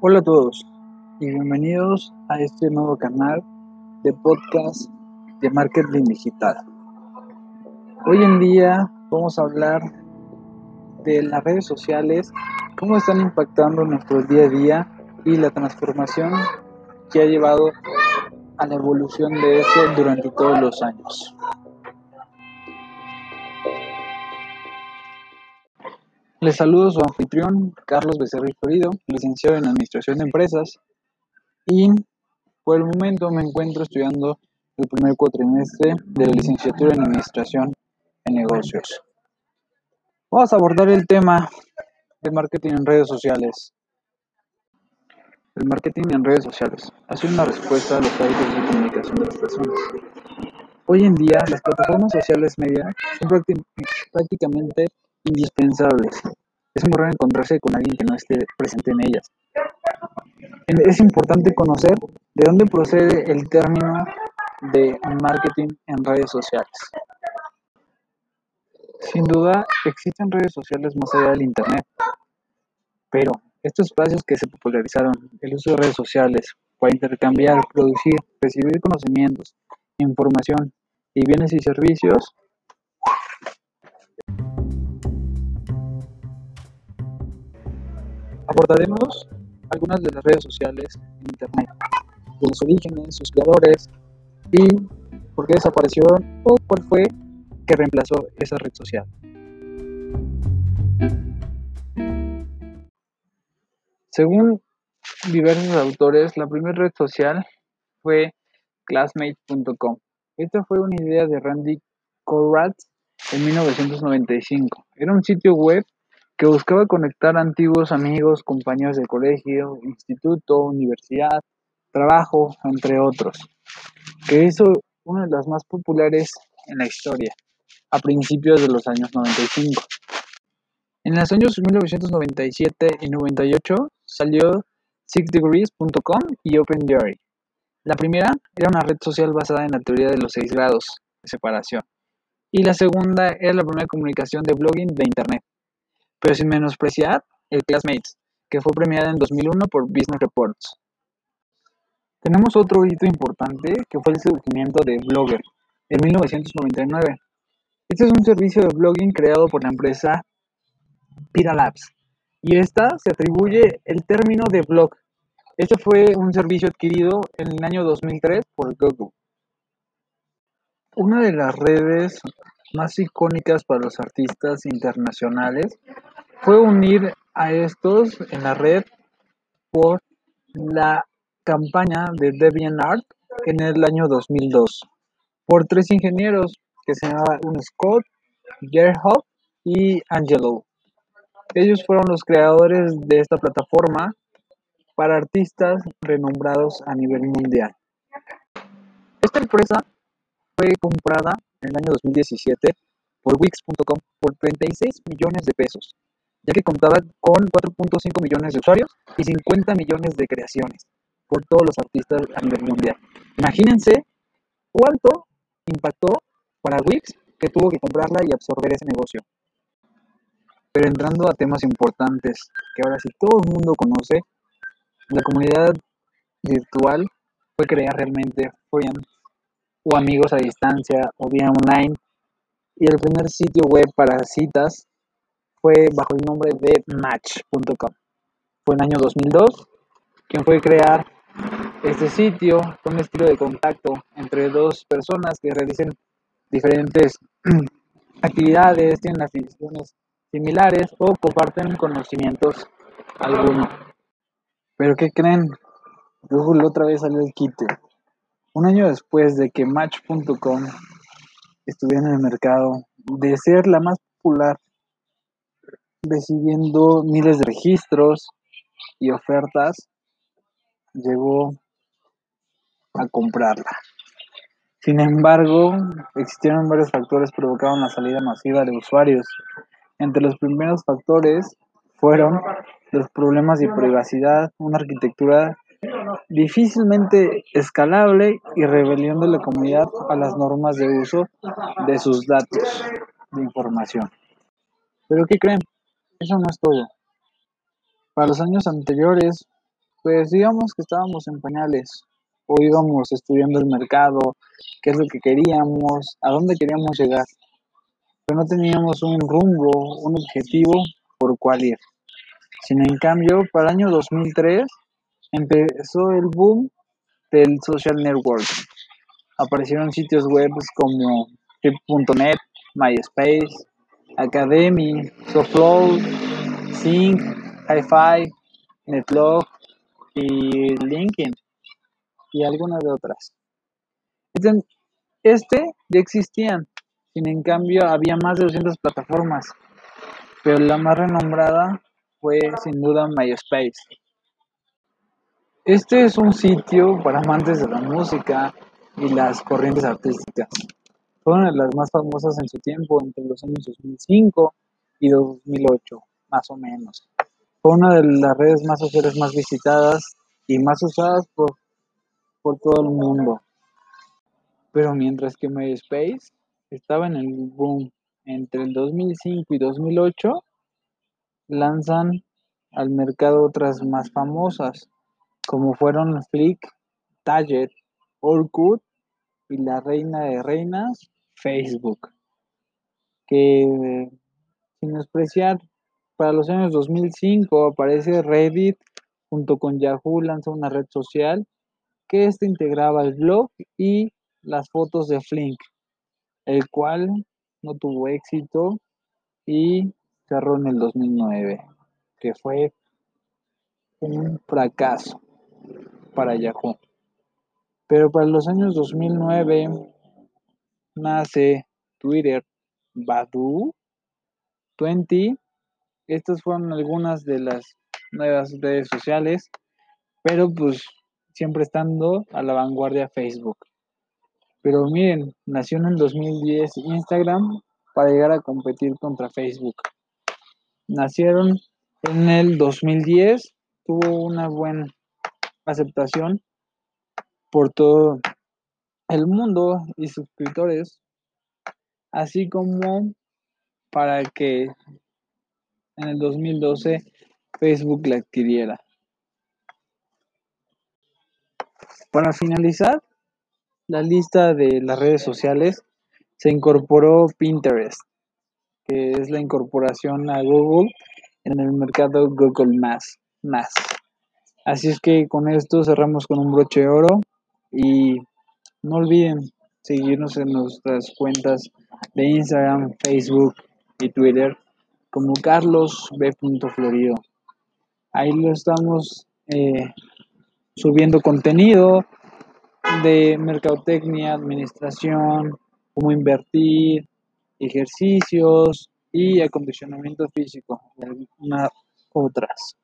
Hola a todos y bienvenidos a este nuevo canal de podcast de marketing digital. Hoy en día vamos a hablar de las redes sociales, cómo están impactando nuestro día a día y la transformación que ha llevado a la evolución de eso durante todos los años. Les saludo su anfitrión, Carlos Becerril Florido, licenciado en Administración de Empresas, y por el momento me encuentro estudiando el primer cuatrimestre de la licenciatura en Administración en Negocios. Vamos a abordar el tema de marketing en redes sociales. El marketing en redes sociales ha sido una respuesta a los hábitos de comunicación de las personas. Hoy en día, las plataformas sociales media son prácticamente indispensables. Es muy raro encontrarse con alguien que no esté presente en ellas. Es importante conocer de dónde procede el término de marketing en redes sociales. Sin duda, existen redes sociales más allá del Internet, pero estos espacios que se popularizaron, el uso de redes sociales para intercambiar, producir, recibir conocimientos, información y bienes y servicios, Abordaremos algunas de las redes sociales en Internet, de los orígenes, sus creadores y por qué desaparecieron o cuál fue que reemplazó esa red social. Según diversos autores, la primera red social fue classmate.com. Esta fue una idea de Randy Koratz en 1995. Era un sitio web que buscaba conectar antiguos amigos, compañeros de colegio, instituto, universidad, trabajo, entre otros, que hizo una de las más populares en la historia, a principios de los años 95. En los años 1997 y 98 salió sixdegrees.com y OpenDiary. La primera era una red social basada en la teoría de los seis grados de separación, y la segunda era la primera comunicación de blogging de Internet pero sin menospreciar el Classmates, que fue premiada en 2001 por Business Reports. Tenemos otro hito importante que fue el surgimiento de Blogger en 1999. Este es un servicio de blogging creado por la empresa Pira Labs y esta se atribuye el término de blog. Este fue un servicio adquirido en el año 2003 por Google. Una de las redes más icónicas para los artistas internacionales fue unir a estos en la red por la campaña de DeviantArt en el año 2002 por tres ingenieros que se llamaban Scott, Gerhard y Angelo. Ellos fueron los creadores de esta plataforma para artistas renombrados a nivel mundial. Esta empresa fue comprada en el año 2017 por Wix.com por 36 millones de pesos, ya que contaba con 4.5 millones de usuarios y 50 millones de creaciones por todos los artistas a nivel mundial. Imagínense cuánto impactó para Wix que tuvo que comprarla y absorber ese negocio. Pero entrando a temas importantes que ahora sí todo el mundo conoce, la comunidad virtual fue creada realmente, fue o amigos a distancia o vía online. Y el primer sitio web para citas fue bajo el nombre de Match.com. Fue en el año 2002 quien fue crear este sitio con un estilo de contacto entre dos personas que realicen diferentes actividades, tienen aficiones similares o comparten conocimientos algunos. Pero ¿qué creen? Google otra vez salió el kit. Un año después de que Match.com estuviera en el mercado, de ser la más popular, recibiendo miles de registros y ofertas, llegó a comprarla. Sin embargo, existieron varios factores que provocaron la salida masiva de usuarios. Entre los primeros factores fueron los problemas de privacidad, una arquitectura difícilmente escalable y rebelión de la comunidad a las normas de uso de sus datos de información. Pero ¿qué creen? Eso no es todo. Para los años anteriores, pues digamos que estábamos en pañales o íbamos estudiando el mercado, qué es lo que queríamos, a dónde queríamos llegar, pero no teníamos un rumbo, un objetivo por cuál ir. Sin en cambio, para el año 2003 empezó el boom del social network. Aparecieron sitios web como Trip.net, MySpace, Academy, Soflow, Sync, HiFi, Netlog y LinkedIn y algunas de otras. Este, este, ya existían, sin en cambio había más de 200 plataformas, pero la más renombrada fue sin duda MySpace. Este es un sitio para amantes de la música y las corrientes artísticas. Fue una de las más famosas en su tiempo, entre los años 2005 y 2008, más o menos. Fue una de las redes más sociales más visitadas y más usadas por, por todo el mundo. Pero mientras que MySpace estaba en el boom entre el 2005 y 2008, lanzan al mercado otras más famosas, como fueron Flick, Target, Orkut y la reina de reinas, Facebook. Que sin despreciar, para los años 2005 aparece Reddit junto con Yahoo lanza una red social que este integraba el blog y las fotos de Flink, el cual no tuvo éxito y cerró en el 2009, que fue un fracaso para Yahoo. Pero para los años 2009 nace Twitter, Badu, 20. Estas fueron algunas de las nuevas redes sociales, pero pues siempre estando a la vanguardia Facebook. Pero miren, nació en el 2010 Instagram para llegar a competir contra Facebook. Nacieron en el 2010, tuvo una buena aceptación por todo el mundo y suscriptores, así como para que en el 2012 Facebook la adquiriera. Para finalizar la lista de las redes sociales, se incorporó Pinterest, que es la incorporación a Google en el mercado Google Más. Así es que con esto cerramos con un broche de oro y no olviden seguirnos en nuestras cuentas de Instagram, Facebook y Twitter como Carlos B. Florido. Ahí lo estamos eh, subiendo contenido de mercadotecnia, administración, cómo invertir, ejercicios y acondicionamiento físico, algunas otras.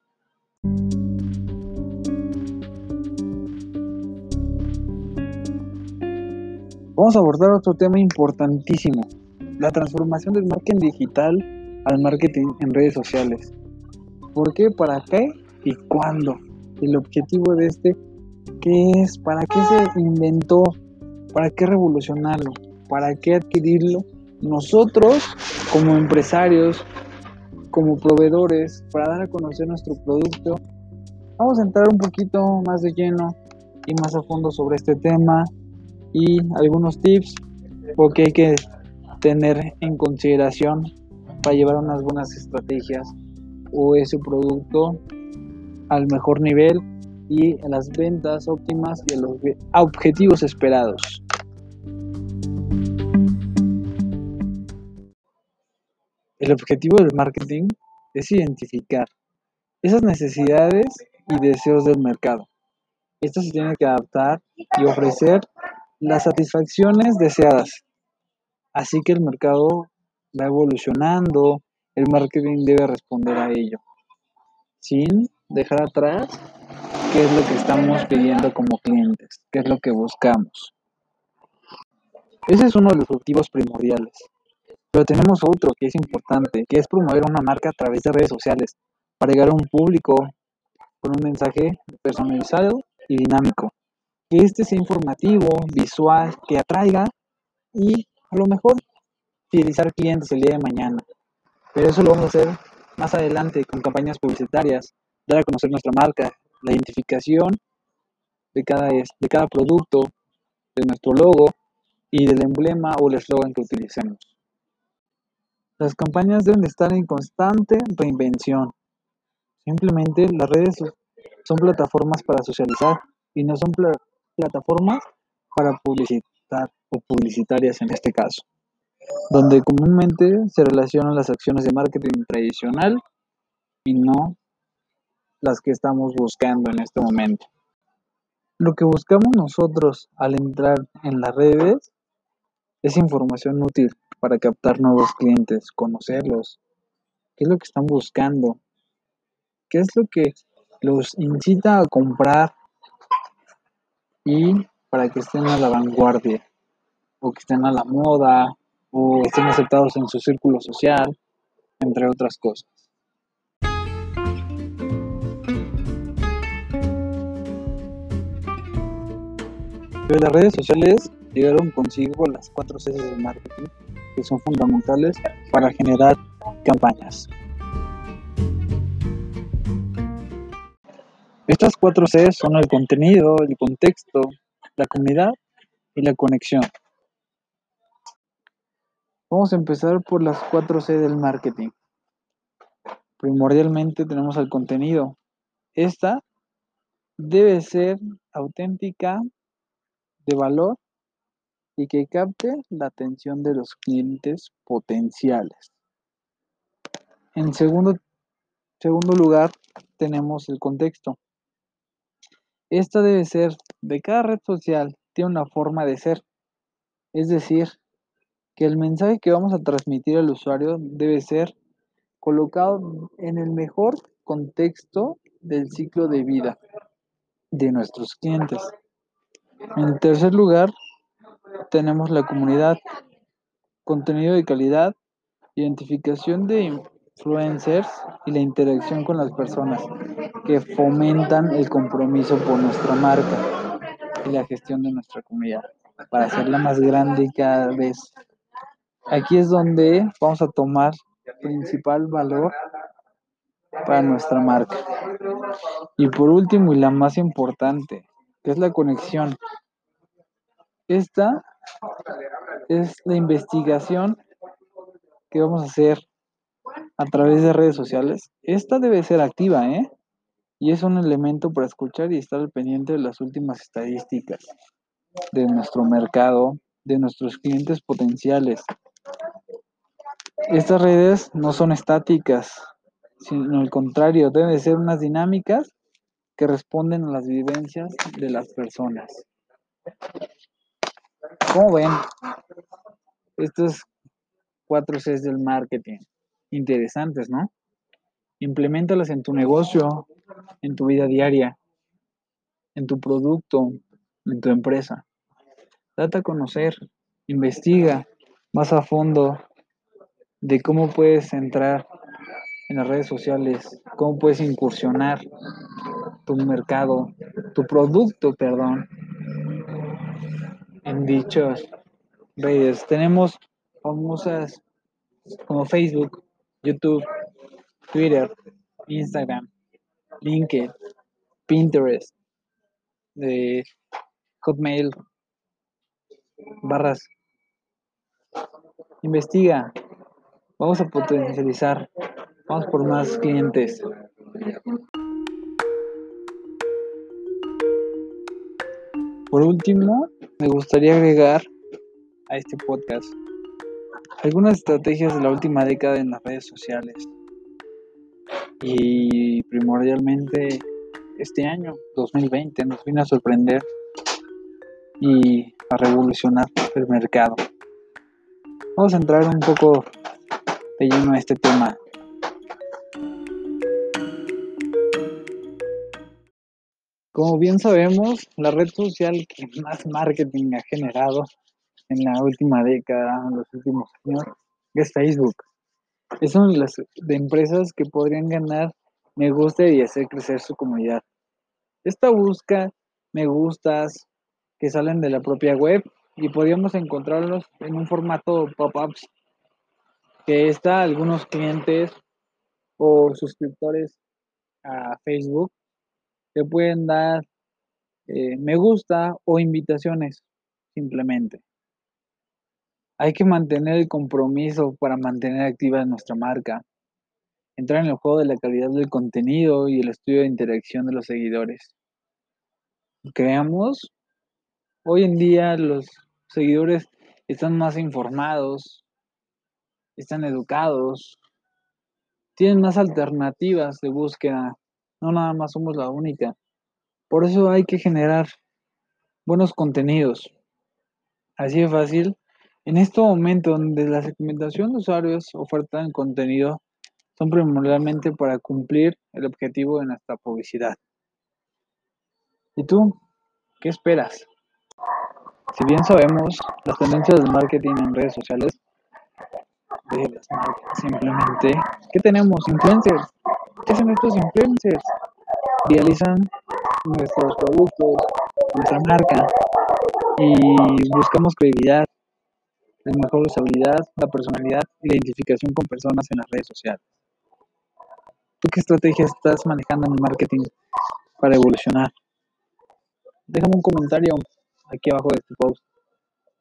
Vamos a abordar otro tema importantísimo, la transformación del marketing digital al marketing en redes sociales. ¿Por qué? ¿Para qué? ¿Y cuándo? El objetivo de este, ¿qué es? ¿Para qué se inventó? ¿Para qué revolucionarlo? ¿Para qué adquirirlo? Nosotros, como empresarios, como proveedores, para dar a conocer nuestro producto, vamos a entrar un poquito más de lleno y más a fondo sobre este tema y algunos tips que hay que tener en consideración para llevar unas buenas estrategias o ese producto al mejor nivel y las ventas óptimas y a los objetivos esperados. El objetivo del marketing es identificar esas necesidades y deseos del mercado. Esto se tiene que adaptar y ofrecer las satisfacciones deseadas. Así que el mercado va evolucionando, el marketing debe responder a ello, sin dejar atrás qué es lo que estamos pidiendo como clientes, qué es lo que buscamos. Ese es uno de los objetivos primordiales. Pero tenemos otro que es importante, que es promover una marca a través de redes sociales para llegar a un público con un mensaje personalizado y dinámico que este sea informativo, visual, que atraiga y a lo mejor fidelizar clientes el día de mañana. Pero eso lo vamos a hacer más adelante con campañas publicitarias, dar a conocer nuestra marca, la identificación de cada, de cada producto, de nuestro logo y del emblema o el eslogan que utilicemos. Las campañas deben de estar en constante reinvención. Simplemente las redes son plataformas para socializar y no son plataformas para publicitar o publicitarias en este caso, donde comúnmente se relacionan las acciones de marketing tradicional y no las que estamos buscando en este momento. Lo que buscamos nosotros al entrar en las redes es información útil para captar nuevos clientes, conocerlos, qué es lo que están buscando, qué es lo que los incita a comprar y para que estén a la vanguardia o que estén a la moda o estén aceptados en su círculo social, entre otras cosas. las redes sociales llegaron consigo las cuatro Cs de marketing que son fundamentales para generar campañas. Estas cuatro C son el contenido, el contexto, la comunidad y la conexión. Vamos a empezar por las cuatro C del marketing. Primordialmente tenemos el contenido. Esta debe ser auténtica, de valor y que capte la atención de los clientes potenciales. En segundo, segundo lugar, tenemos el contexto. Esta debe ser, de cada red social, tiene una forma de ser. Es decir, que el mensaje que vamos a transmitir al usuario debe ser colocado en el mejor contexto del ciclo de vida de nuestros clientes. En tercer lugar, tenemos la comunidad, contenido de calidad, identificación de influencers y la interacción con las personas que fomentan el compromiso por nuestra marca y la gestión de nuestra comunidad para hacerla más grande cada vez. Aquí es donde vamos a tomar principal valor para nuestra marca. Y por último y la más importante, que es la conexión esta es la investigación que vamos a hacer a través de redes sociales. Esta debe ser activa, ¿eh? Y es un elemento para escuchar y estar al pendiente de las últimas estadísticas de nuestro mercado, de nuestros clientes potenciales. Estas redes no son estáticas, sino al contrario, deben ser unas dinámicas que responden a las vivencias de las personas. ¿Cómo ven? Estos cuatro Cs del marketing. Interesantes, ¿no? Implementalas en tu negocio, en tu vida diaria, en tu producto, en tu empresa. Date a conocer, investiga más a fondo de cómo puedes entrar en las redes sociales, cómo puedes incursionar tu mercado, tu producto, perdón, en dichos redes. Tenemos famosas como Facebook, YouTube, Twitter, Instagram, LinkedIn, Pinterest, de Hotmail, barras. Investiga, vamos a potencializar, vamos por más clientes. Por último, me gustaría agregar a este podcast algunas estrategias de la última década en las redes sociales y primordialmente este año 2020 nos vino a sorprender y a revolucionar el mercado. Vamos a entrar un poco de lleno a este tema Como bien sabemos, la red social que más marketing ha generado en la última década, en los últimos años, es Facebook. Es una de las empresas que podrían ganar me gusta y hacer crecer su comunidad. Esta busca me gustas que salen de la propia web y podríamos encontrarlos en un formato pop-ups que está algunos clientes o suscriptores a Facebook te pueden dar eh, me gusta o invitaciones, simplemente. Hay que mantener el compromiso para mantener activa nuestra marca. Entrar en el juego de la calidad del contenido y el estudio de interacción de los seguidores. Creamos, hoy en día los seguidores están más informados, están educados, tienen más alternativas de búsqueda, no nada más somos la única. Por eso hay que generar buenos contenidos. Así de fácil. En este momento donde la segmentación de usuarios ofertan contenido son primordialmente para cumplir el objetivo de nuestra publicidad. ¿Y tú? ¿Qué esperas? Si bien sabemos las tendencias del marketing en redes sociales, simplemente, ¿qué tenemos? Influencers. ¿Qué hacen estos influencers? Realizan nuestros productos, nuestra marca y buscamos credibilidad, la mejor usabilidad, la personalidad y la identificación con personas en las redes sociales. ¿Tú qué estrategia estás manejando en el marketing para evolucionar? Déjame un comentario aquí abajo de este post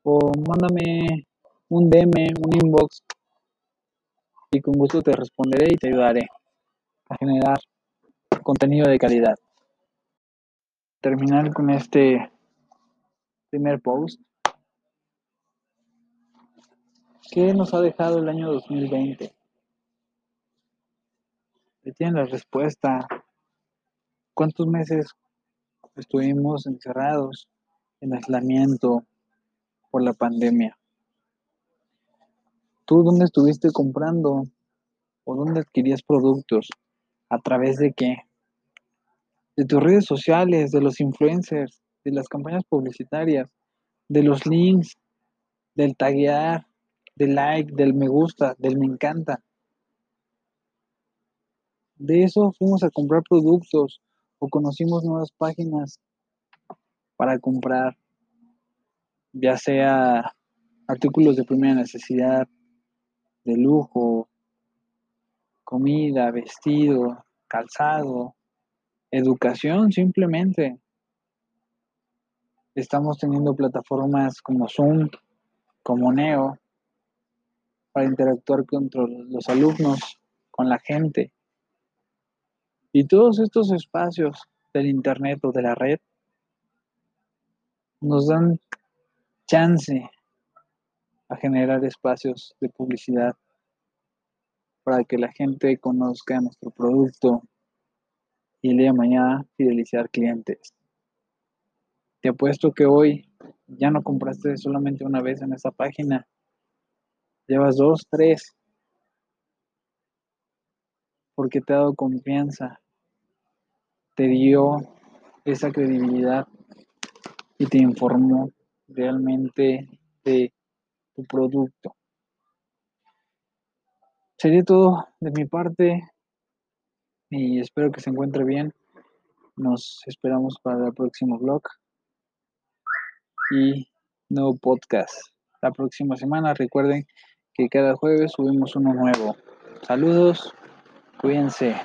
o mándame un DM, un inbox y con gusto te responderé y te ayudaré a generar contenido de calidad terminar con este primer post. ¿Qué nos ha dejado el año 2020? tienen la respuesta. ¿Cuántos meses estuvimos encerrados en aislamiento por la pandemia? ¿Tú dónde estuviste comprando o dónde adquirías productos? ¿A través de qué? de tus redes sociales, de los influencers, de las campañas publicitarias, de los links, del taguear, del like, del me gusta, del me encanta. De eso fuimos a comprar productos o conocimos nuevas páginas para comprar, ya sea artículos de primera necesidad, de lujo, comida, vestido, calzado, Educación, simplemente. Estamos teniendo plataformas como Zoom, como Neo, para interactuar con los alumnos, con la gente. Y todos estos espacios del Internet o de la red nos dan chance a generar espacios de publicidad para que la gente conozca nuestro producto, y el día de mañana fidelizar clientes. Te apuesto que hoy ya no compraste solamente una vez en esa página. Llevas dos, tres. Porque te ha dado confianza. Te dio esa credibilidad y te informó realmente de tu producto. Sería todo de mi parte y espero que se encuentre bien. Nos esperamos para el próximo vlog y nuevo podcast. La próxima semana recuerden que cada jueves subimos uno nuevo. Saludos, cuídense.